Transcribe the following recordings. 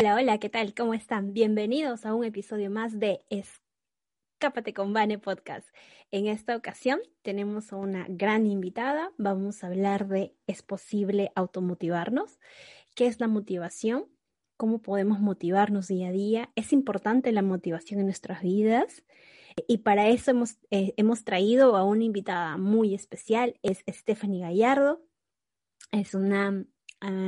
Hola, hola, ¿qué tal? ¿Cómo están? Bienvenidos a un episodio más de Escápate con Vane Podcast. En esta ocasión tenemos a una gran invitada. Vamos a hablar de ¿es posible automotivarnos? ¿Qué es la motivación? ¿Cómo podemos motivarnos día a día? ¿Es importante la motivación en nuestras vidas? Y para eso hemos, eh, hemos traído a una invitada muy especial, es Stephanie Gallardo. Es una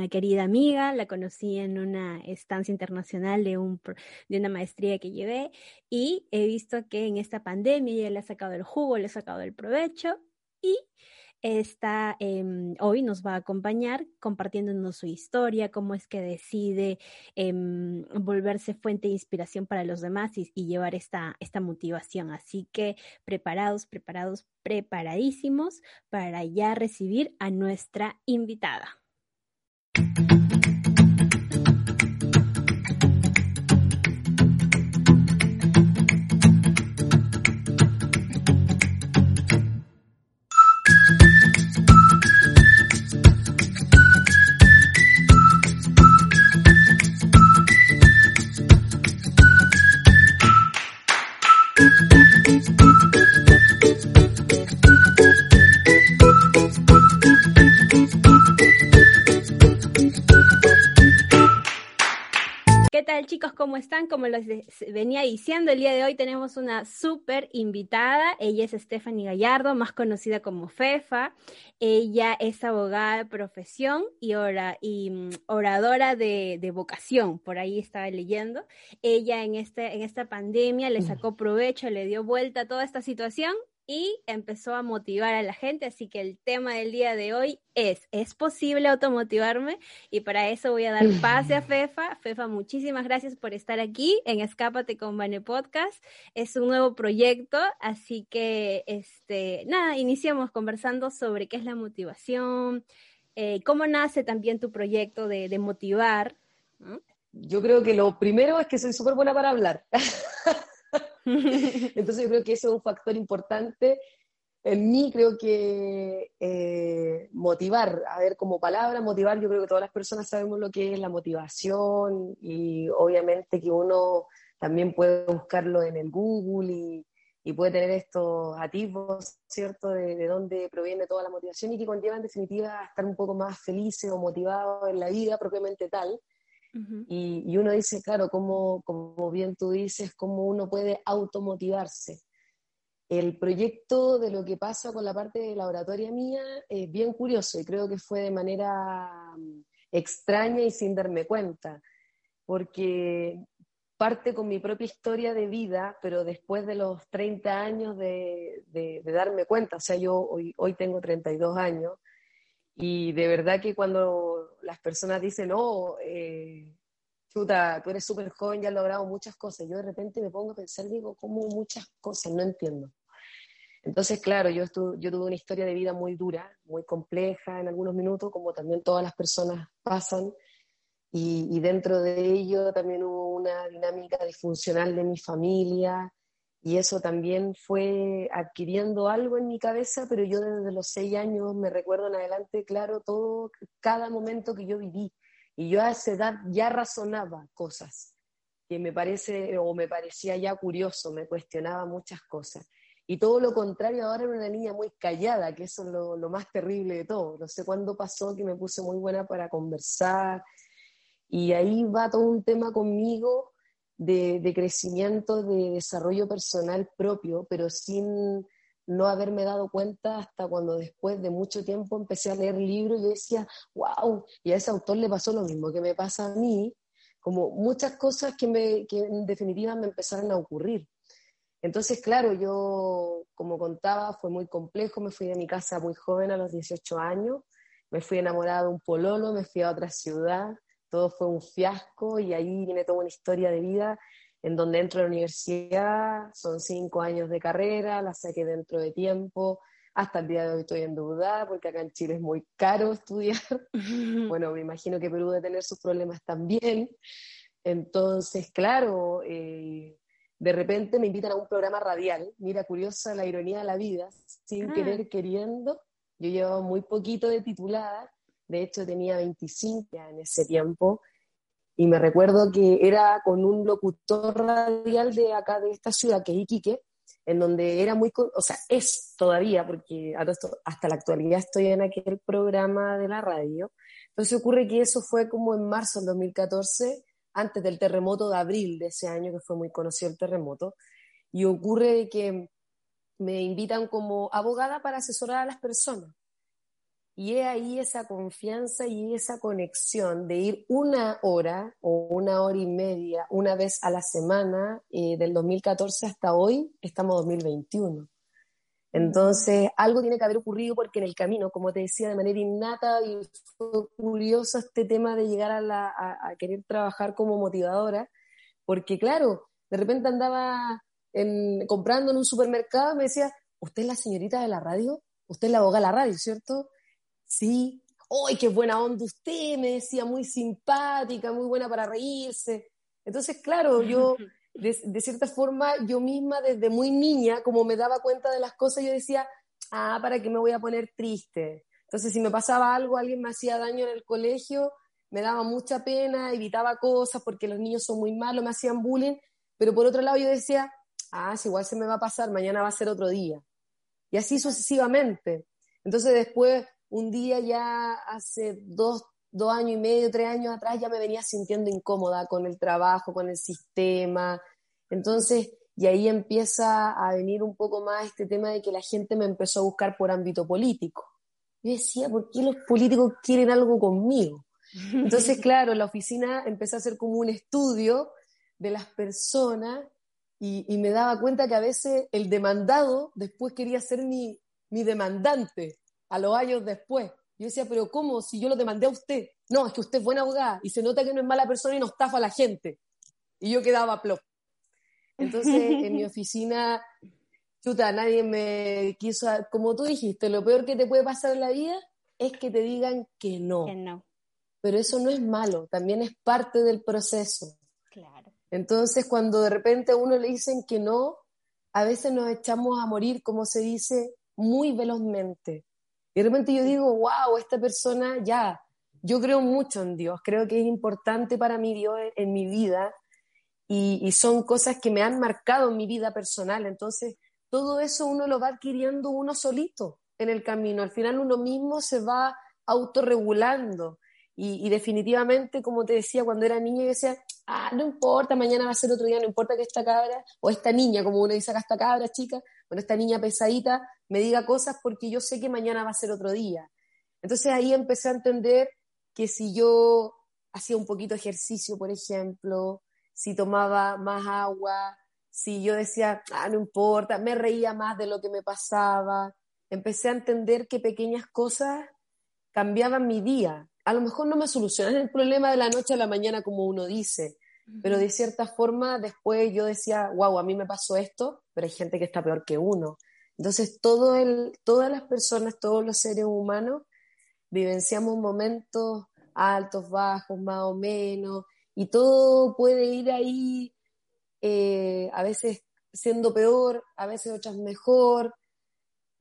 querida amiga, la conocí en una estancia internacional de, un, de una maestría que llevé y he visto que en esta pandemia ella le ha sacado el jugo, le ha sacado el provecho y está, em, hoy nos va a acompañar compartiéndonos su historia, cómo es que decide em, volverse fuente de inspiración para los demás y, llevar esta motivación. Así que preparados, preparados, preparadísimos para ya recibir a nuestra invitada. ¿Cómo están? Como les venía diciendo, el día de hoy tenemos una súper invitada. Ella es Stephanie Gallardo, más conocida como Fefa. Ella es abogada de profesión y, y mm, oradora de, vocación, por ahí estaba leyendo. Ella en, este, en esta pandemia le sacó provecho, le dio vuelta a toda esta situación y empezó a motivar a la gente. Así que el tema del día de hoy es, ¿es posible automotivarme? Y para eso voy a dar pase a Fefa. Fefa, muchísimas gracias por estar aquí en Escápate con Bane Podcast. Es un nuevo proyecto, así que, este, nada, iniciamos conversando sobre qué es la motivación, eh, cómo nace también tu proyecto de, de motivar. Yo creo que lo primero es que soy súper buena para hablar. Entonces yo creo que eso es un factor importante. En mí creo que eh, motivar, a ver, como palabra, motivar, yo creo que todas las personas sabemos lo que es la motivación y obviamente que uno también puede buscarlo en el Google y, puede tener estos atisbos, ¿cierto?, de, de, dónde proviene toda la motivación y que conlleva en definitiva estar un poco más felices o motivados en la vida propiamente tal y, uno dice, claro, como, como bien tú dices, cómo uno puede automotivarse. El proyecto de lo que pasa con la parte de la oratoria mía es bien curioso y creo que fue de manera mm, extraña y sin darme cuenta, porque parte con mi propia historia de vida, pero después de los 30 años de, de, darme cuenta, o sea, yo hoy, hoy tengo 32 años, y de verdad que cuando las personas dicen, oh, eh, chuta, tú eres súper joven, ya has logrado muchas cosas, yo de repente me pongo a pensar, digo, ¿cómo muchas cosas? No entiendo. Entonces, claro, yo, yo tuve una historia de vida muy dura, muy compleja en algunos minutos, como también todas las personas pasan, y, y dentro de ello también hubo una dinámica disfuncional de mi familia, y eso también fue adquiriendo algo en mi cabeza, pero yo desde los seis años me recuerdo en adelante, claro, todo, cada momento que yo viví. Y yo a esa edad ya razonaba cosas que me parece o me parecía ya curioso, me cuestionaba muchas cosas. Y todo lo contrario, ahora era una niña muy callada, que eso es lo, lo más terrible de todo. No sé cuándo pasó que me puse muy buena para conversar. Y ahí va todo un tema conmigo de, crecimiento, de desarrollo personal propio, pero sin no haberme dado cuenta hasta cuando después de mucho tiempo empecé a leer libros y decía, wow, y a ese autor le pasó lo mismo que me pasa a mí, como muchas cosas que, me, que en definitiva me empezaron a ocurrir. Entonces, claro, yo, como contaba, fue muy complejo, me fui de mi casa muy joven, a los 18 años, me fui enamorada de un pololo, me fui a otra ciudad, todo fue un fiasco y ahí viene toda una historia de vida en donde entro a la universidad, son cinco años de carrera, la saqué dentro de tiempo, hasta el día de hoy estoy en duda porque acá en Chile es muy caro estudiar. bueno, me imagino que Perú debe tener sus problemas también. Entonces, claro, eh, de repente me invitan a un programa radial. Mira, curiosa la ironía de la vida, sin ah. querer queriendo. Yo llevaba muy poquito de titulada de hecho tenía 25 en ese tiempo, y me recuerdo que era con un locutor radial de acá, de esta ciudad, que es Iquique, en donde era muy, o sea, es todavía, porque hasta la actualidad estoy en aquel programa de la radio. Entonces ocurre que eso fue como en marzo del 2014, antes del terremoto de abril de ese año, que fue muy conocido el terremoto, y ocurre que me invitan como abogada para asesorar a las personas. Y he ahí esa confianza y esa conexión de ir una hora o una hora y media, una vez a la semana, eh, del 2014 hasta hoy, estamos 2021. Entonces, algo tiene que haber ocurrido porque en el camino, como te decía, de manera innata, y fue curioso este tema de llegar a, la, a, querer trabajar como motivadora, porque claro, de repente andaba en, comprando en un supermercado y me decía, ¿usted es la señorita de la radio? ¿Usted es la abogada de la radio, cierto? Sí. ¡Ay, qué buena onda usted! Me decía, muy simpática, muy buena para reírse. Entonces, claro, yo, de, cierta forma, yo misma desde muy niña, como me daba cuenta de las cosas, yo decía, ah, ¿para qué me voy a poner triste? Entonces, si me pasaba algo, alguien me hacía daño en el colegio, me daba mucha pena, evitaba cosas porque los niños son muy malos, me hacían bullying, pero por otro lado yo decía, ah, si igual se me va a pasar, mañana va a ser otro día. Y así sucesivamente. Entonces después un día ya hace dos, años y medio, tres años atrás, ya me venía sintiendo incómoda con el trabajo, con el sistema. Entonces, y ahí empieza a venir un poco más este tema de que la gente me empezó a buscar por ámbito político. Yo decía, ¿por qué los políticos quieren algo conmigo? Entonces, claro, la oficina empezó a hacer como un estudio de las personas y, y, me daba cuenta que a veces el demandado después quería ser mi, mi demandante a los años después. Yo decía, pero ¿cómo? Si yo lo demandé a usted. No, es que usted es buena abogada y se nota que no es mala persona y no estafa a la gente. Y yo quedaba plop. Entonces, en mi oficina, chuta, nadie me quiso, como tú dijiste, lo peor que te puede pasar en la vida es que te digan que no. Que no. Pero eso no es malo, también es parte del proceso. Claro. Entonces, cuando de repente a uno le dicen que no, a veces nos echamos a morir, como se dice, muy velozmente. Y de repente yo digo, wow, esta persona ya, yo creo mucho en Dios, creo que es importante para mí Dios en, mi vida y, son cosas que me han marcado en mi vida personal. Entonces, todo eso uno lo va adquiriendo uno solito en el camino. Al final uno mismo se va autorregulando. Y, definitivamente, como te decía, cuando era niña, yo decía, ah, no importa, mañana va a ser otro día, no importa que esta cabra, o esta niña, como uno dice acá, esta cabra chica, bueno, esta niña pesadita, me diga cosas porque yo sé que mañana va a ser otro día. Entonces ahí empecé a entender que si yo hacía un poquito de ejercicio, por ejemplo, si tomaba más agua, si yo decía, ah, no importa, me reía más de lo que me pasaba, empecé a entender que pequeñas cosas cambiaban mi día. A lo mejor no me solucionan el problema de la noche a la mañana como uno dice, pero de cierta forma después yo decía, wow, a mí me pasó esto, pero hay gente que está peor que uno. Entonces, todo el, todas las personas, todos los seres humanos, vivenciamos momentos altos, bajos, más o menos, y todo puede ir ahí, eh, a veces siendo peor, a veces otras mejor.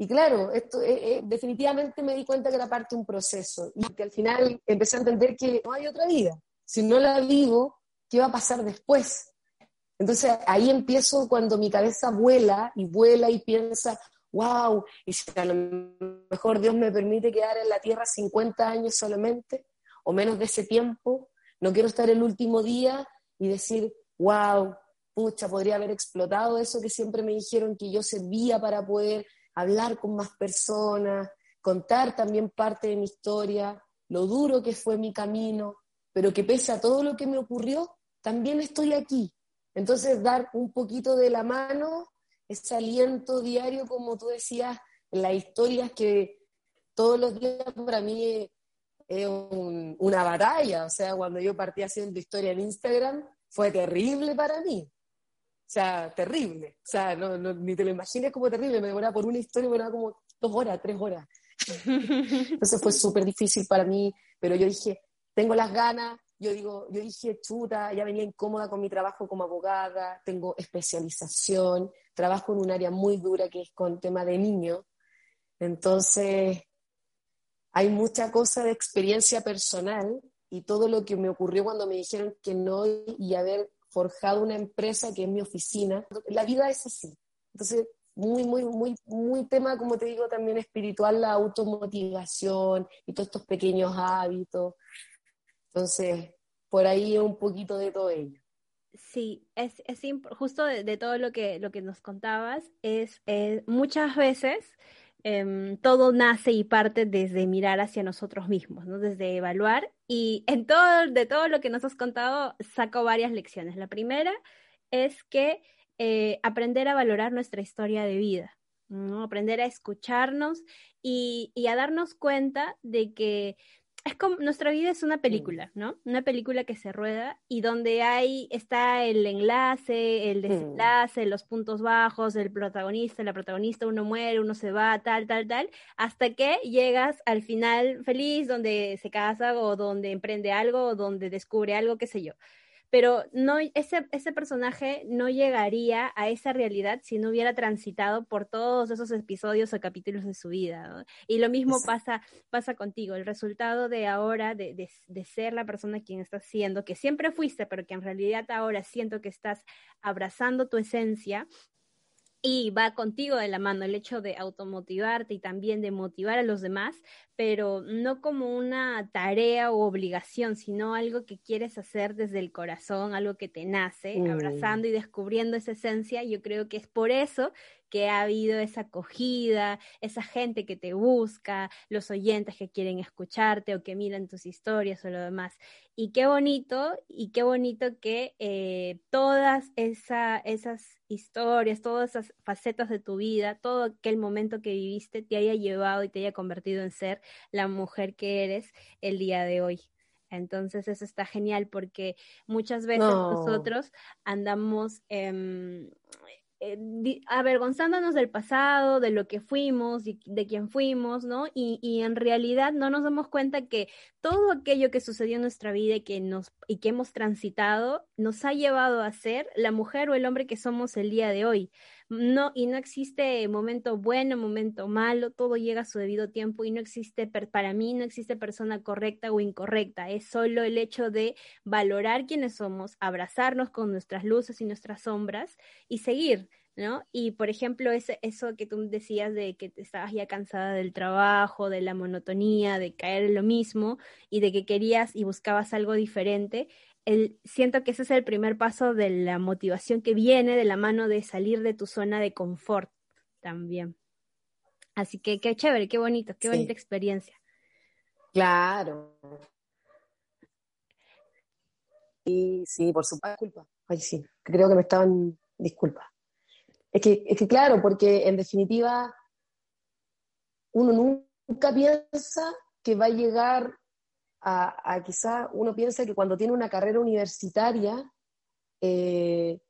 Y claro, esto eh, eh, definitivamente me di cuenta que era parte de un proceso y que al final empecé a entender que no hay otra vida. Si no la vivo, ¿qué va a pasar después? Entonces ahí empiezo cuando mi cabeza vuela y vuela y piensa, wow, y si a lo mejor Dios me permite quedar en la tierra 50 años solamente, o menos de ese tiempo, no quiero estar el último día y decir, wow, pucha, podría haber explotado eso que siempre me dijeron que yo servía para poder hablar con más personas, contar también parte de mi historia, lo duro que fue mi camino, pero que pese a todo lo que me ocurrió, también estoy aquí, entonces, dar un poquito de la mano, ese aliento diario, como tú decías, las historias que todos los días para mí es una batalla. O sea, cuando yo partí haciendo historia en Instagram, fue terrible para mí. O sea, terrible. O sea, no, ni te lo imagines como terrible. Me demoraba por una historia, me demoraba como dos horas, tres horas. Entonces fue súper difícil para mí, pero yo dije, tengo las ganas, yo digo, yo dije, chuta, ya venía incómoda con mi trabajo como abogada, tengo especialización, trabajo en un área muy dura que es con tema de niños. Entonces, hay mucha cosa de experiencia personal y todo lo que me ocurrió cuando me dijeron que no y haber forjado una empresa que es mi oficina. La vida es así. Entonces, muy, muy, muy, muy tema, como te digo, también espiritual, la automotivación y todos estos pequeños hábitos. Entonces, por ahí un poquito de todo ello. Sí, es, es justo de, todo lo que, lo que nos contabas, es eh, muchas veces em, todo nace y parte desde mirar hacia nosotros mismos, ¿no? Desde evaluar. Y en todo, de todo lo que nos has contado, saco varias lecciones. La primera es que eh, aprender a valorar nuestra historia de vida, ¿no? Aprender a escucharnos y, y a darnos cuenta de que es como nuestra vida es una película, ¿no? Una película que se rueda y donde hay está el enlace, el desenlace, los puntos bajos, el protagonista, la protagonista, uno muere, uno se va, tal, tal, tal, hasta que llegas al final feliz donde se casa o donde emprende algo o donde descubre algo, qué sé yo pero no, ese, ese personaje no llegaría a esa realidad si no hubiera transitado por todos esos episodios o capítulos de su vida. Y lo mismo pasa, pasa contigo, el resultado de ahora, de, de, de ser la persona quien estás siendo, que siempre fuiste, pero que en realidad ahora siento que estás abrazando tu esencia, y va contigo de la mano el hecho de automotivarte y también de motivar a los demás, pero no como una tarea o obligación, sino algo que quieres hacer desde el corazón, algo que te nace, mm. abrazando y descubriendo esa esencia. Yo creo que es por eso que ha habido esa acogida, esa gente que te busca, los oyentes que quieren escucharte o que miran tus historias o lo demás. Y qué bonito, y qué bonito que eh, todas esa, esas historias, todas esas facetas de tu vida, todo aquel momento que viviste te haya llevado y te haya convertido en ser la mujer que eres el día de hoy. Entonces eso está genial porque muchas veces nosotros andamos eh, eh, avergonzándonos del pasado, de lo que fuimos, y de quién fuimos, ¿no? Y, y, en realidad no nos damos cuenta que todo aquello que sucedió en nuestra vida y que, nos, y que hemos transitado nos ha llevado a ser la mujer o el hombre que somos el día de hoy. No, y no existe momento bueno, momento malo, todo llega a su debido tiempo y no existe, para mí no existe persona correcta o incorrecta, es solo el hecho de valorar quiénes somos, abrazarnos con nuestras luces y nuestras sombras y seguir. ¿no? Y por ejemplo, ese, eso que tú decías de que estabas ya cansada del trabajo, de la monotonía, de caer en lo mismo y de que querías y buscabas algo diferente, el, siento que ese es el primer paso de la motivación que viene de la mano de salir de tu zona de confort también. Así que qué chévere, qué bonito, qué bonita experiencia. Claro. Y sí, por supuesto, culpa. Ay, sí, creo que me estaban, disculpa. Es que, es que claro, porque en definitiva uno nunca piensa que va a llegar a, quizá uno piensa que cuando tiene una carrera universitaria, eh,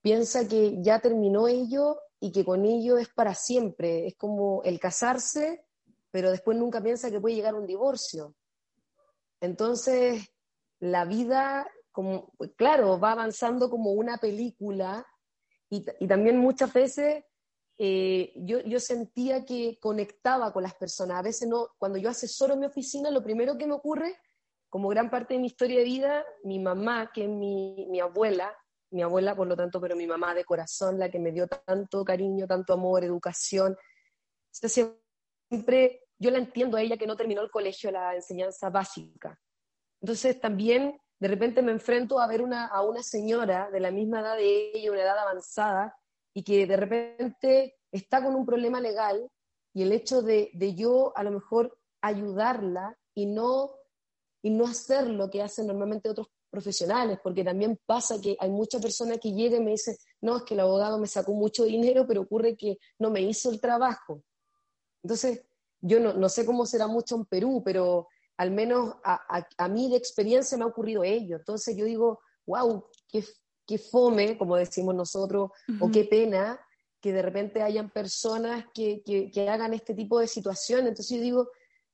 piensa que ya terminó ello y que con ello es para siempre. Es como el casarse, pero después nunca piensa que puede llegar un divorcio. Entonces, la vida, como, claro, va avanzando como una película y, y también muchas veces eh, yo, yo, sentía que conectaba con las personas. A veces no, cuando yo asesoro mi oficina, lo primero que me ocurre, como gran parte de mi historia de vida, mi mamá, que es mi, mi abuela, mi abuela por lo tanto, pero mi mamá de corazón, la que me dio tanto cariño, tanto amor, educación, siempre yo la entiendo a ella que no terminó el colegio, la enseñanza básica. Entonces también de repente me enfrento a ver una, a una señora de la misma edad de ella, una edad avanzada, y que de repente está con un problema legal y el hecho de, de yo a lo mejor ayudarla y no, y no hacer lo que hacen normalmente otros profesionales, porque también pasa que hay muchas personas que llegan y me dicen, no, es que el abogado me sacó mucho dinero, pero ocurre que no me hizo el trabajo. Entonces, yo no, no sé cómo será mucho en Perú, pero al menos a, a, a, mí de experiencia me ha ocurrido ello. Entonces yo digo, wow, qué, qué fome, como decimos nosotros, o qué pena que de repente hayan personas que, que, hagan este tipo de situaciones. Entonces yo digo,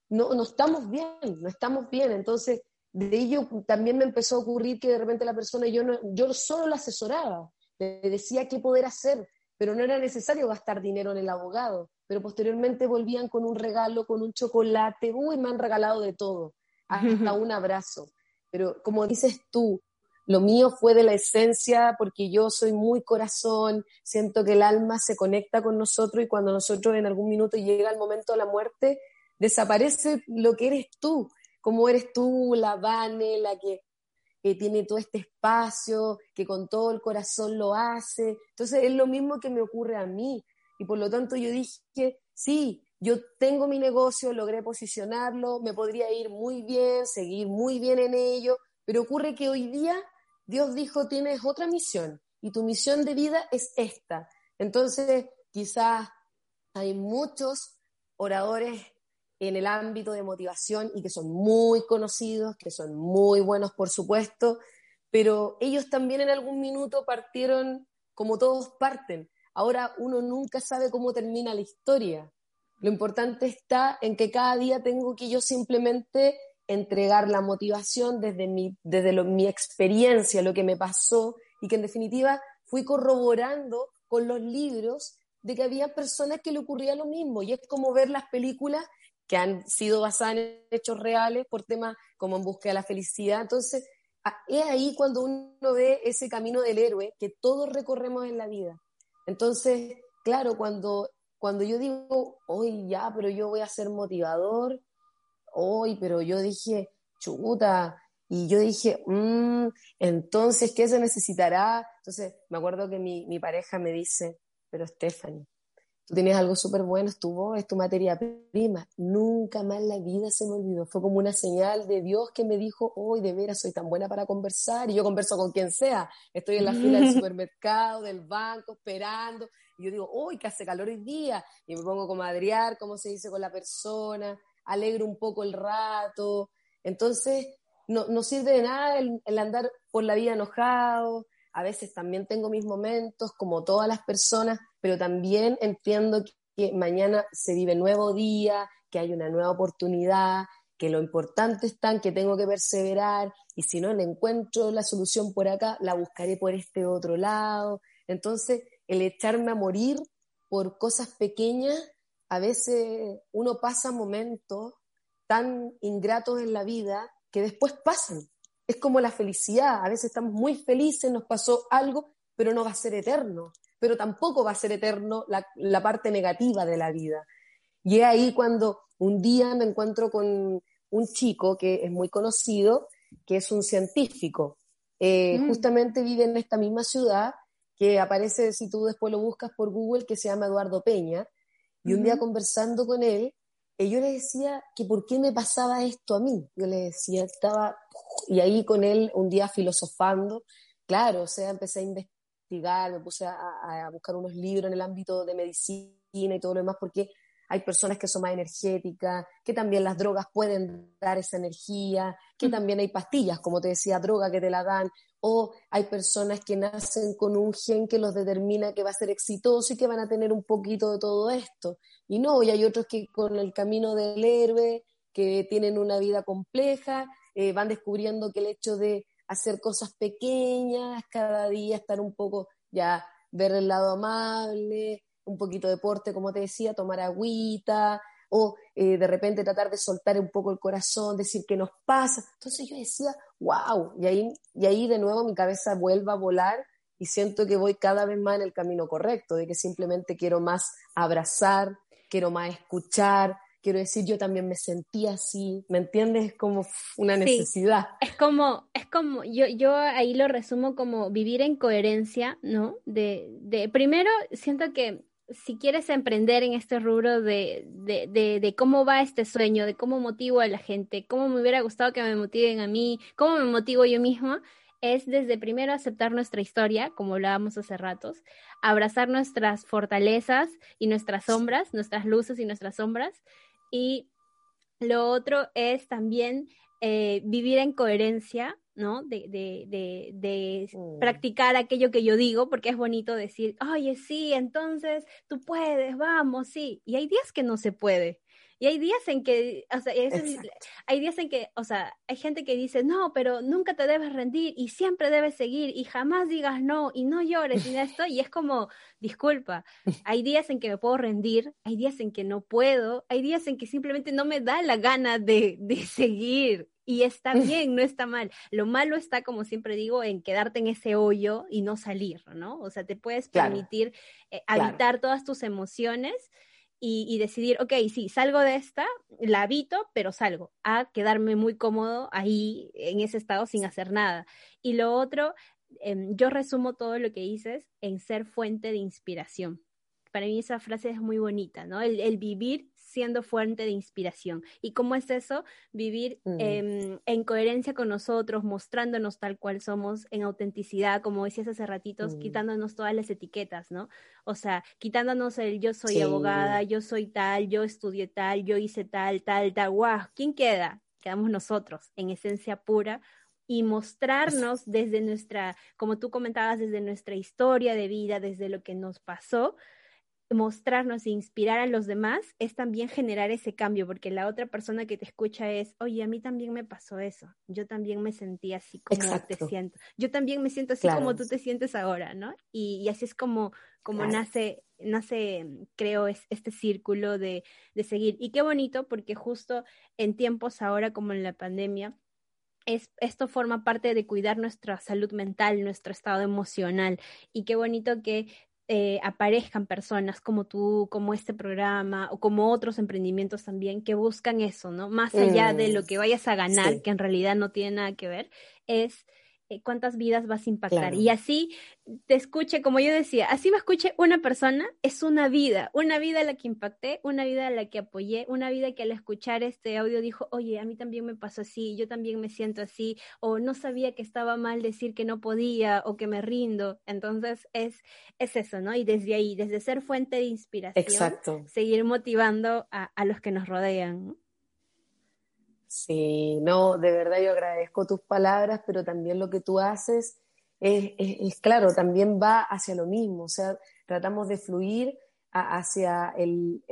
no, no estamos bien, no estamos bien. Entonces, de ello también me empezó a ocurrir que de repente la persona, yo, no, yo solo la asesoraba, le decía qué poder hacer, pero no era necesario gastar dinero en el abogado. Pero posteriormente volvían con un regalo, con un chocolate, uy, me han regalado de todo, hasta un abrazo. pero como dices tú, lo mío fue de la esencia porque yo soy muy corazón, siento que el alma se conecta con nosotros y cuando nosotros en algún minuto llega el momento de la muerte, desaparece lo que eres tú, como eres tú, la Vane, la que, tiene todo este espacio, que con todo el corazón lo hace. Entonces es lo mismo que me ocurre a mí. Y por lo tanto yo dije, sí, yo tengo mi negocio, logré posicionarlo, me podría ir muy bien, seguir muy bien en ello, pero ocurre que hoy día Dios dijo, tienes otra misión y tu misión de vida es esta. Entonces, quizás hay muchos oradores en el ámbito de motivación y que son muy conocidos, que son muy buenos, por supuesto, pero ellos también en algún minuto partieron como todos parten. Ahora uno nunca sabe cómo termina la historia. Lo importante está en que cada día tengo que yo simplemente entregar la motivación desde mi, desde mi experiencia, lo que me pasó, y que en definitiva fui corroborando con los libros de que había personas que le ocurría lo mismo. Y es como ver las películas que han sido basadas en hechos reales por temas como en búsqueda de la felicidad. Entonces, es ahí cuando uno ve ese camino del héroe que todos recorremos en la vida. Entonces, claro, cuando, cuando yo digo, hoy ya, pero yo voy a ser motivador, hoy, pero yo dije, chuta, y yo dije, mmm, entonces, ¿qué se necesitará? Entonces, me acuerdo que mi, mi pareja me dice, pero Stephanie, tú tienes algo súper bueno, es tu voz, es tu materia prima. Nunca más la vida se me olvidó. Fue como una señal de Dios que me dijo, hoy de veras soy tan buena para conversar y yo converso con quien sea. Estoy en la fila del supermercado, del banco, esperando. Y yo digo, hoy que hace calor hoy día. Y me pongo como a adriar, como se dice con la persona alegro un poco el rato. Entonces, no, sirve de nada el, andar por la vida enojado. A veces también tengo mis momentos, como todas las personas, pero también entiendo que mañana se vive nuevo día, que hay una nueva oportunidad, que lo importante está en que tengo que perseverar y si no le encuentro la solución por acá, la buscaré por este otro lado. Entonces, el echarme a morir por cosas pequeñas a veces uno pasa momentos tan ingratos en la vida que después pasan. Es como la felicidad, a veces estamos muy felices, nos pasó algo, pero no va a ser eterno, pero tampoco va a ser eterno la, parte negativa de la vida. Y es ahí cuando un día me encuentro con un chico que es muy conocido, que es un científico. Eh, mm. Justamente vive en esta misma ciudad, que aparece, si tú después lo buscas por Google, que se llama Eduardo Peña, y un día conversando con él, eh, yo le decía que por qué me pasaba esto a mí. Yo le decía, estaba, y ahí con él un día filosofando, claro, o sea, empecé a investigar, me puse a, a buscar unos libros en el ámbito de medicina y todo lo demás, porque hay personas que son más energéticas, que también las drogas pueden dar esa energía, que también hay pastillas, como te decía, droga que te la dan, o hay personas que nacen con un gen que los determina que va a ser exitoso y que van a tener un poquito de todo esto. Y no, y hay otros que con el camino del héroe, que tienen una vida compleja, eh, van descubriendo que el hecho de hacer cosas pequeñas, cada día estar un poco ya ver el lado amable, un poquito de deporte, como te decía, tomar agüita, o eh, de repente tratar de soltar un poco el corazón, decir qué nos pasa. Entonces yo decía, wow, y ahí, y ahí de nuevo mi cabeza vuelve a volar y siento que voy cada vez más en el camino correcto, de que simplemente quiero más abrazar, quiero más escuchar, quiero decir, yo también me sentí así, ¿me entiendes? Es como una necesidad. es como, es como, yo, yo ahí lo resumo como vivir en coherencia, ¿no? De, de primero, siento que si quieres emprender en este rubro de, de, de, cómo va este sueño, de cómo motivo a la gente, cómo me hubiera gustado que me motiven a mí, cómo me motivo yo misma, es desde primero aceptar nuestra historia, como hablábamos hace ratos, abrazar nuestras fortalezas y nuestras sombras, nuestras luces y nuestras sombras. Y lo otro es también eh, vivir en coherencia ¿no? De, de, de, mm. practicar aquello que yo digo, porque es bonito decir, oye, sí, entonces tú puedes, vamos, sí. Y hay días que no se puede. Y hay días en que, o sea, hay días en que, o sea, hay gente que dice, no, pero nunca te debes rendir y siempre debes seguir y jamás digas no y no llores y esto. Y es como, disculpa, hay días en que me puedo rendir, hay días en que no puedo, hay días en que simplemente no me da la gana de, de seguir. Y está bien, no está mal. Lo malo está, como siempre digo, en quedarte en ese hoyo y no salir, ¿no? O sea, te puedes permitir eh, habitar todas tus emociones y, decidir, ok, sí, salgo de esta, la habito, pero salgo, a quedarme muy cómodo ahí en ese estado sin hacer nada. Y lo otro, em, yo resumo todo lo que dices en ser fuente de inspiración. Para mí esa frase es muy bonita, ¿no? el vivir siendo fuente de inspiración. ¿Y cómo es eso? Vivir mm. en coherencia con nosotros, mostrándonos tal cual somos, en autenticidad, como decías hace ratitos, mm. quitándonos todas las etiquetas, ¿no? O sea, quitándonos el yo soy abogada, yo soy tal, yo estudié tal, yo hice tal, tal, tal, wow, ¿quién queda? Quedamos nosotros, en esencia pura, y mostrarnos desde nuestra, como tú comentabas, desde nuestra historia de vida, desde lo que nos pasó, mostrarnos e inspirar a los demás es también generar ese cambio, porque la otra persona que te escucha es, oye, a mí también me pasó eso, yo también me sentí así como te siento, yo también me siento así como tú te sientes ahora, ¿no? Y, así es como, como nace, nace, creo, es, este círculo de, de seguir. Y qué bonito, porque justo en tiempos ahora como en la pandemia, es, esto forma parte de cuidar nuestra salud mental, nuestro estado emocional. Y qué bonito que eh, aparezcan personas como tú, como este programa o como otros emprendimientos también que buscan eso, ¿no? Más allá de lo mm, que vayas a ganar, que en realidad no tiene nada que ver, es cuántas vidas vas a impactar. Y así te escuche, como yo decía, así me escuche una persona, es una vida, una vida a la que impacté, una vida a la que apoyé, una vida que al escuchar este audio dijo, oye, a mí también me pasó así, yo también me siento así, o no sabía que estaba mal decir que no podía o que me rindo. Entonces es, es eso, ¿no? Y desde ahí, desde ser fuente de inspiración, seguir motivando a, a los que nos rodean. Sí, no, de verdad yo agradezco tus palabras, pero también lo que tú haces es, claro, también va hacia lo mismo, o sea, tratamos de fluir hacia el,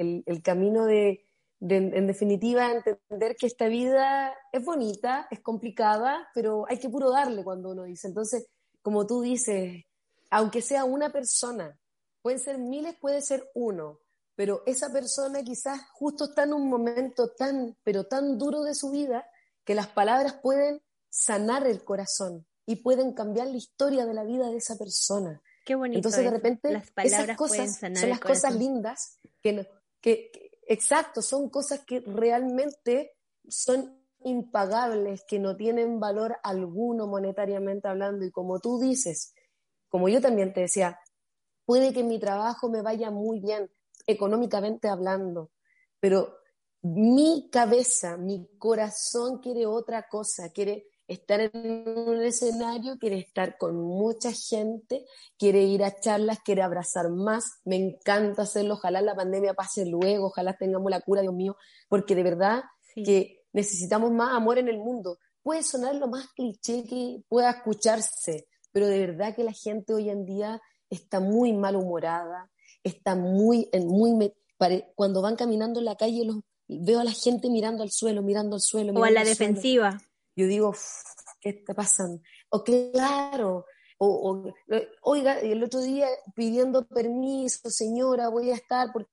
camino de, en definitiva, entender que esta vida es bonita, es complicada, pero hay que puro darle cuando uno dice. Entonces, como tú dices, aunque sea una persona, pueden ser miles, puede ser uno, pero esa persona quizás justo está en un momento tan, pero tan duro de su vida que las palabras pueden sanar el corazón y pueden cambiar la historia de la vida de esa persona. Qué bonito. Entonces, de repente, esas cosas son las cosas lindas que, que, exacto, son cosas que realmente son impagables, que no tienen valor alguno monetariamente hablando. Y como tú dices, como yo también te decía, puede que mi trabajo me vaya muy bien, económicamente hablando, pero mi cabeza, mi corazón quiere otra cosa, quiere estar en un escenario, quiere estar con mucha gente, quiere ir a charlas, quiere abrazar más, me encanta hacerlo, ojalá la pandemia pase luego, ojalá tengamos la cura, Dios mío, porque de verdad que necesitamos más amor en el mundo. Puede sonar lo más cliché que pueda escucharse, pero de verdad que la gente hoy en día está muy malhumorada, está muy, muy, cuando van caminando en la calle, los, veo a la gente mirando al suelo, mirando al suelo. o a la defensiva. Yo digo, ¿qué está pasando? O claro, o, oiga, el otro día pidiendo permiso, señora, voy a estar porque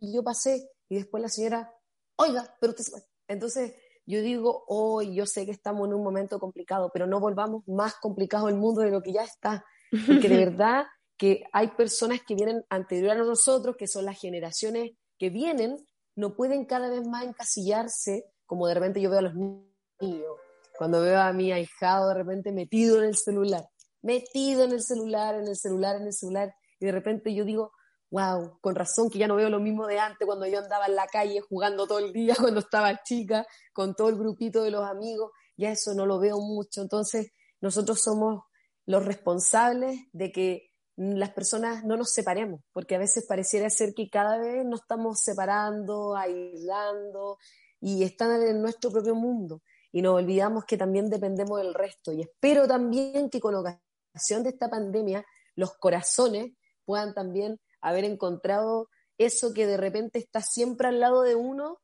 yo pasé, y después la señora, oiga, pero usted... Entonces, yo digo, hoy yo sé que estamos en un momento complicado, pero no volvamos más complicado el mundo de lo que ya está, porque de verdad que hay personas que vienen anterior a nosotros, que son las generaciones que vienen, no pueden cada vez más encasillarse, como de repente yo veo a los niños, cuando veo a mi ahijado de repente metido en el celular, metido en el celular, en el celular, en el celular, y de repente yo digo, wow, con razón que ya no veo lo mismo de antes cuando yo andaba en la calle jugando todo el día, cuando estaba chica, con todo el grupito de los amigos, ya eso no lo veo mucho. Entonces, nosotros somos los responsables de que las personas no nos separemos, porque a veces pareciera ser que cada vez nos estamos separando, aislando y están en nuestro propio mundo. Y nos olvidamos que también dependemos del resto. Y espero también que con ocasión de esta pandemia los corazones puedan también haber encontrado eso que de repente está siempre al lado de uno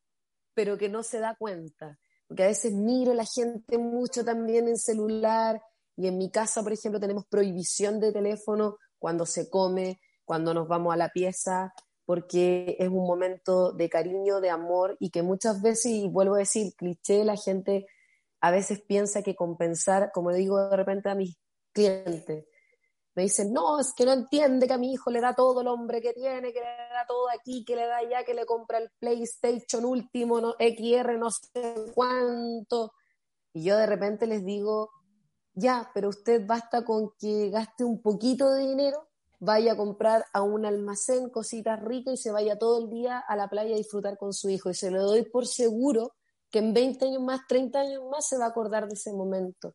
pero que no se da cuenta. Porque a veces miro a la gente mucho también en celular y en mi casa, por ejemplo, tenemos prohibición de teléfono cuando se come, cuando nos vamos a la pieza, porque es un momento de cariño, de amor y que muchas veces, y vuelvo a decir, cliché, la gente a veces piensa que compensar, como digo de repente a mis clientes, me dicen, no, es que no entiende que a mi hijo le da todo el hombre que tiene, que le da todo aquí, que le da ya, que le compra el PlayStation último, no, XR, no sé cuánto. Y yo de repente les digo, ya, pero usted basta con que gaste un poquito de dinero, vaya a comprar a un almacén cositas ricas y se vaya todo el día a la playa a disfrutar con su hijo. Y se lo doy por seguro que en 20 años más, 30 años más se va a acordar de ese momento.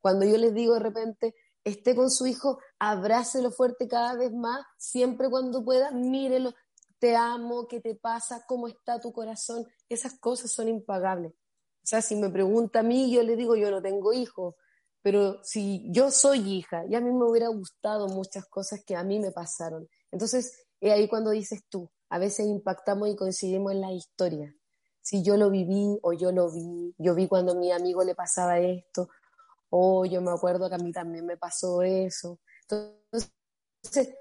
Cuando yo les digo de repente, esté con su hijo, abrácelo fuerte cada vez más, siempre cuando pueda, mírelo, te amo, ¿qué te pasa? ¿Cómo está tu corazón? Esas cosas son impagables. O sea, si me pregunta a mí, yo le digo, yo no tengo hijos, pero si yo soy hija, y a mí me hubiera gustado muchas cosas que a mí me pasaron. Entonces, es ahí cuando dices tú, a veces impactamos y coincidimos en la historia. Si yo lo viví o yo lo vi, yo vi cuando a mi amigo le pasaba esto, oh, yo me acuerdo que a mí también me pasó eso. Entonces,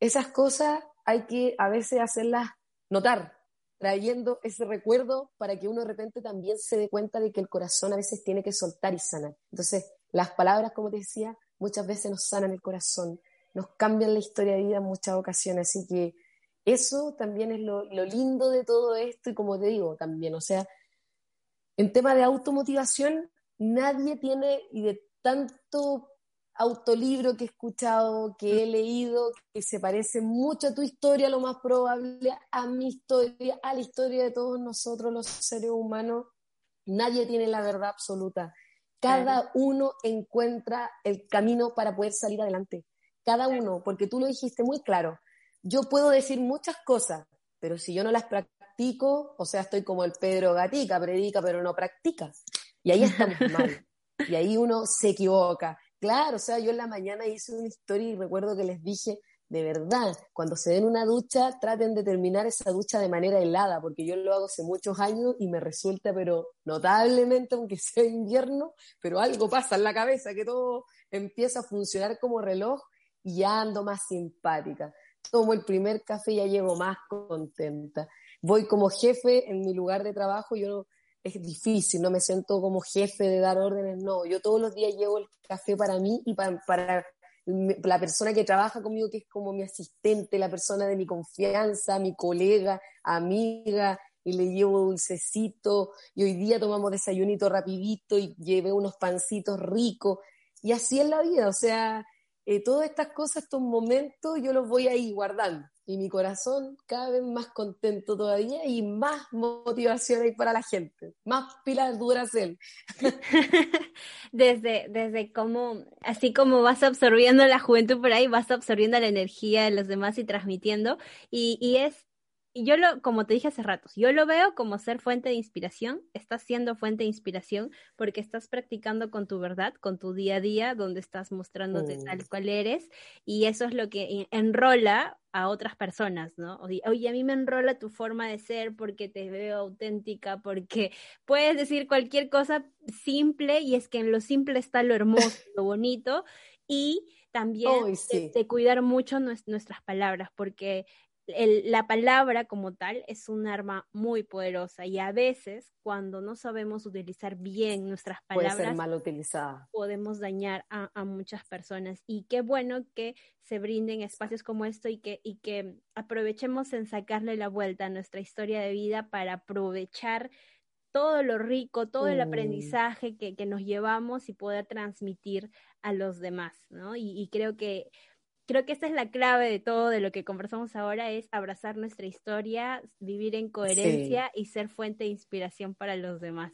esas cosas hay que a veces hacerlas notar, trayendo ese recuerdo para que uno de repente también se dé cuenta de que el corazón a veces tiene que soltar y sanar. Entonces, las palabras, como te decía, muchas veces nos sanan el corazón, nos cambian la historia de vida en muchas ocasiones. Así que eso también es lo, lo lindo de todo esto y como te digo también, o sea, en tema de automotivación, nadie tiene, y de tanto autolibro que he escuchado, que he leído, que se parece mucho a tu historia, lo más probable, a mi historia, a la historia de todos nosotros los seres humanos, nadie tiene la verdad absoluta. Cada uno encuentra el camino para poder salir adelante. Cada uno, porque tú lo dijiste muy claro. Yo puedo decir muchas cosas, pero si yo no las practico, o sea, estoy como el Pedro Gatica, predica pero no practica. Y ahí estamos mal. Y ahí uno se equivoca. Claro, o sea, yo en la mañana hice una historia y recuerdo que les dije, de verdad, cuando se den una ducha, traten de terminar esa ducha de manera helada, porque yo lo hago hace muchos años y me resulta, pero notablemente, aunque sea invierno, pero algo pasa en la cabeza, que todo empieza a funcionar como reloj y ya ando más simpática. Tomo el primer café y ya llego más contenta. Voy como jefe en mi lugar de trabajo, yo es difícil, no me siento como jefe de dar órdenes, no, yo todos los días llevo el café para mí y para, para la persona que trabaja conmigo, que es como mi asistente, la persona de mi confianza, mi colega, amiga, y le llevo dulcecito, y hoy día tomamos desayunito rapidito y llevé unos pancitos ricos, y así es la vida, o sea, eh, todas estas cosas, estos momentos, yo los voy ahí guardando y mi corazón cada vez más contento todavía y más motivación hay para la gente, más pilas duras él. desde, desde cómo, así como vas absorbiendo la juventud por ahí, vas absorbiendo la energía de los demás y transmitiendo, y, y es yo lo, como te dije hace rato, yo lo veo como ser fuente de inspiración, estás siendo fuente de inspiración porque estás practicando con tu verdad, con tu día a día, donde estás mostrándote tal cual eres, y eso es lo que enrola a otras personas, ¿no? Oye, a mí me enrola tu forma de ser porque te veo auténtica, porque puedes decir cualquier cosa simple y es que en lo simple está lo hermoso, lo bonito, y también de, cuidar mucho nuestras palabras, porque la palabra como tal es un arma muy poderosa y a veces cuando no sabemos utilizar bien nuestras palabras mal utilizada. podemos dañar a, muchas personas y qué bueno que se brinden espacios como esto y que, y que aprovechemos en sacarle la vuelta a nuestra historia de vida para aprovechar todo lo rico, todo el mm. aprendizaje que, nos llevamos y poder transmitir a los demás, ¿no? y creo que creo que esa es la clave de todo de lo que conversamos ahora, es abrazar nuestra historia, vivir en coherencia y ser fuente de inspiración para los demás.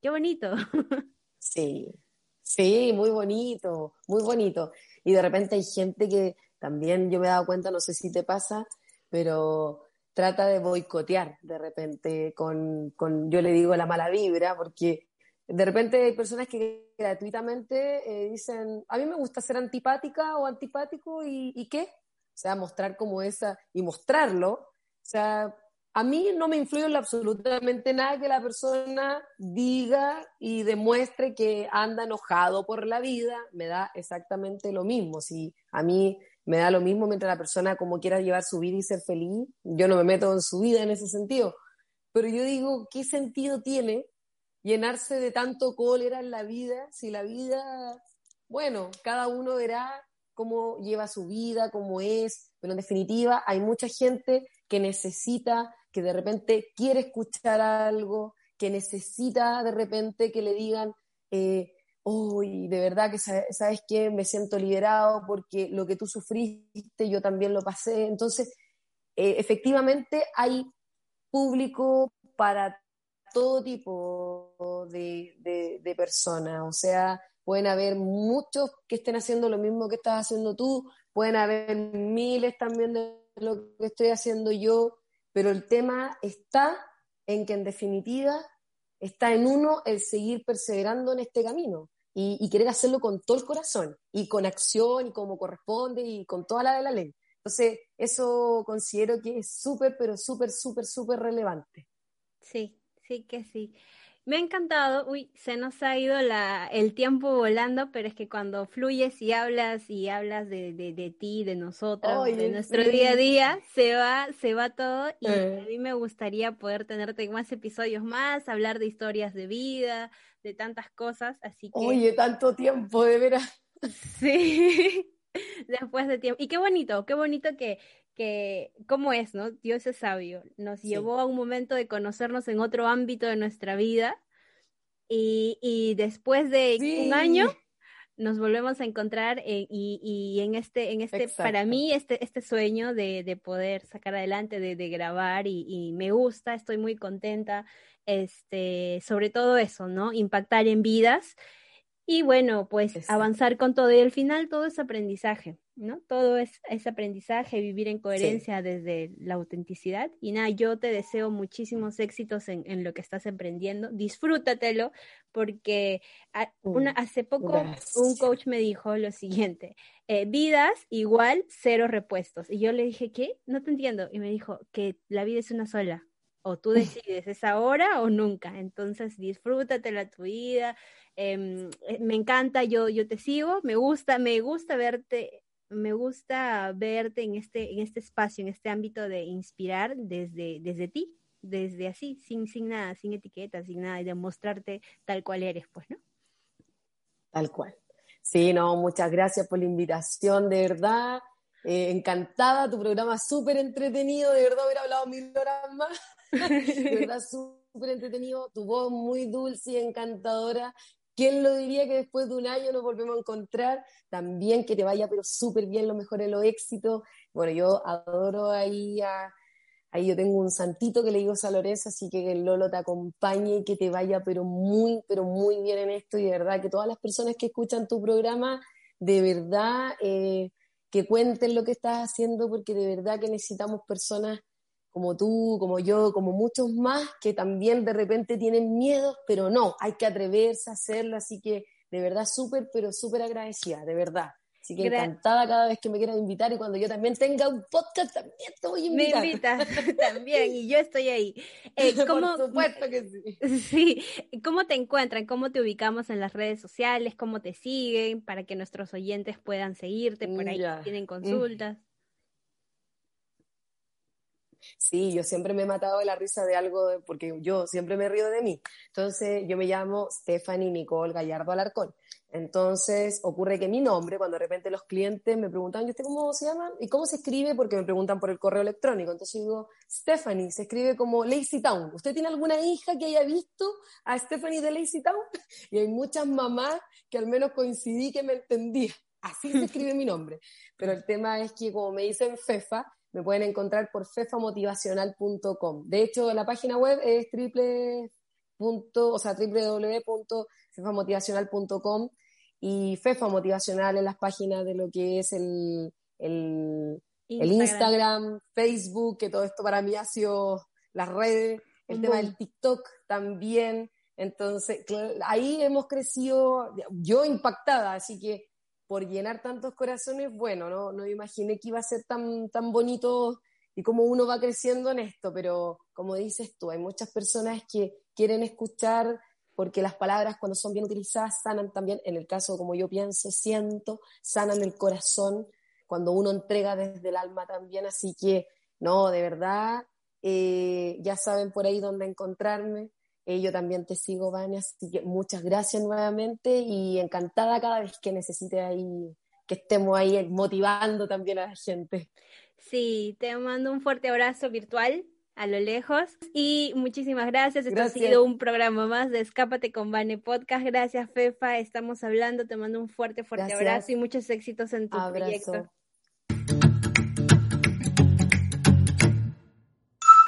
Qué bonito. Sí, sí, muy bonito, muy bonito. Y de repente hay gente que también yo me he dado cuenta, no sé si te pasa, pero trata de boicotear de repente con, con yo le digo la mala vibra, porque de repente hay personas que gratuitamente eh, dicen, a mí me gusta ser antipática o antipático y, qué? O sea, mostrar como esa y mostrarlo. O sea, a mí no me influye absolutamente nada que la persona diga y demuestre que anda enojado por la vida, me da exactamente lo mismo. Si a mí me da lo mismo mientras la persona como quiera llevar su vida y ser feliz, yo no me meto en su vida en ese sentido. Pero yo digo, ¿qué sentido tiene llenarse de tanto cólera en la vida si la vida, bueno, cada uno verá cómo lleva su vida, cómo es, pero en definitiva hay mucha gente que necesita que de repente quiere escuchar algo, que necesita de repente que le digan, eh, de verdad que sabes que me siento liberado porque lo que tú sufriste yo también lo pasé. Entonces, eh, efectivamente hay público para todo tipo de, de personas, o sea, pueden haber muchos que estén haciendo lo mismo que estás haciendo tú, pueden haber miles también de lo que estoy haciendo yo, pero el tema está en que en definitiva está en uno el seguir perseverando en este camino y, querer hacerlo con todo el corazón y con acción y como corresponde y con toda la de la ley. Entonces, eso considero que es súper, pero súper, súper, súper relevante. Sí, sí que sí. Me ha encantado, uy, se nos ha ido la, el tiempo volando, pero es que cuando fluyes y hablas y hablas de, de, de ti, de nosotros, de nuestro día a día, se va, se va todo y a mí me gustaría poder tenerte más episodios más, hablar de historias de vida, de tantas cosas, así que... Oye, tanto tiempo, de veras. Sí, después de tiempo. Y qué bonito, qué bonito que, que, ¿cómo es, no? Dios es sabio. Nos llevó a un momento de conocernos en otro ámbito de nuestra vida y, y después de un año nos volvemos a encontrar y, y, en este, en este, para mí, este, este sueño de, de poder sacar adelante, de, de grabar y, y, me gusta, estoy muy contenta, este, sobre todo eso, ¿no? Impactar en vidas y bueno, pues avanzar con todo y al final todo es aprendizaje. ¿no? Todo es, aprendizaje, vivir en coherencia desde la autenticidad. Y nada, yo te deseo muchísimos éxitos en, lo que estás emprendiendo. Disfrútatelo, porque una, hace poco un coach me dijo lo siguiente, eh, vidas igual cero repuestos. Y yo le dije, ¿qué? No te entiendo. Y me dijo que la vida es una sola. O tú decides, es ahora o nunca. Entonces, disfrútatela tu vida. Em, eh, me encanta, yo, yo te sigo, me gusta, me gusta verte me gusta verte en este, en este espacio, en este ámbito de inspirar desde, desde ti, desde así, sin, sin nada, sin etiquetas, sin nada, y demostrarte tal cual eres, pues, ¿no? Tal cual. Sí, no, muchas gracias por la invitación, de verdad. Eh, encantada, tu programa súper entretenido, de verdad hubiera hablado mil horas más. de verdad, súper entretenido, tu voz muy dulce y encantadora. ¿Quién lo diría que después de un año nos volvemos a encontrar? También que te vaya, pero súper bien, lo mejor de los éxitos. Bueno, yo adoro ahí a, ahí yo tengo un santito que le digo a Lorenzo, así que el Lolo te acompañe y que te vaya, pero muy, pero muy bien en esto. Y de verdad que todas las personas que escuchan tu programa, de verdad, eh, que cuenten lo que estás haciendo, porque de verdad que necesitamos personas como tú, como yo, como muchos más que también de repente tienen miedo, pero no, hay que atreverse a hacerlo, así que de verdad súper, pero súper agradecida, de verdad. Así que encantada cada vez que me quieran invitar y cuando yo también tenga un podcast también te voy a invitar. Me invitas también y yo estoy ahí. Eh, ¿cómo, Por supuesto que sí. Sí, ¿cómo te encuentran? ¿Cómo te ubicamos en las redes sociales? ¿Cómo te siguen? Para que nuestros oyentes puedan seguirte por ahí, tienen consultas. Sí, yo siempre me he matado de la risa de algo, porque yo siempre me río de mí. Entonces, yo me llamo Stephanie Nicole Gallardo Alarcón. Entonces, ocurre que mi nombre, cuando de repente los clientes me preguntan, ¿y usted cómo se llama? ¿Y cómo se escribe? Porque me preguntan por el correo electrónico. Entonces digo, Stephanie, se escribe como Lazy Town. ¿Usted tiene alguna hija que haya visto a Stephanie de Lazy Town? Y hay muchas mamás que al menos coincidí que me entendía. Así se escribe mi nombre. Pero el tema es que, como me dicen Fefa, me pueden encontrar por fefamotivacional.com. De hecho, la página web es triple o sea, www.fefamotivacional.com y Fefa Motivacional en las páginas de lo que es el, el, Instagram. Facebook, que todo esto para mí ha sido las redes, el tema del TikTok también. Entonces, ahí hemos crecido, yo impactada, así que por llenar tantos corazones, bueno, no, no imaginé que iba a ser tan, tan bonito y cómo uno va creciendo en esto, pero como dices tú, hay muchas personas que quieren escuchar porque las palabras cuando son bien utilizadas sanan también, en el caso como yo pienso, siento, sanan el corazón, cuando uno entrega desde el alma también, así que no, de verdad, eh, ya saben por ahí dónde encontrarme, eh, yo también te sigo, Vania, así que muchas gracias nuevamente y encantada cada vez que necesite ahí, que estemos ahí motivando también a la gente. Sí, te mando un fuerte abrazo virtual a lo lejos. Y muchísimas gracias. Esto ha sido un programa más de Escápate con Vane Podcast. Gracias, Fefa. Estamos hablando. Te mando un fuerte, fuerte abrazo y muchos éxitos en tu proyecto.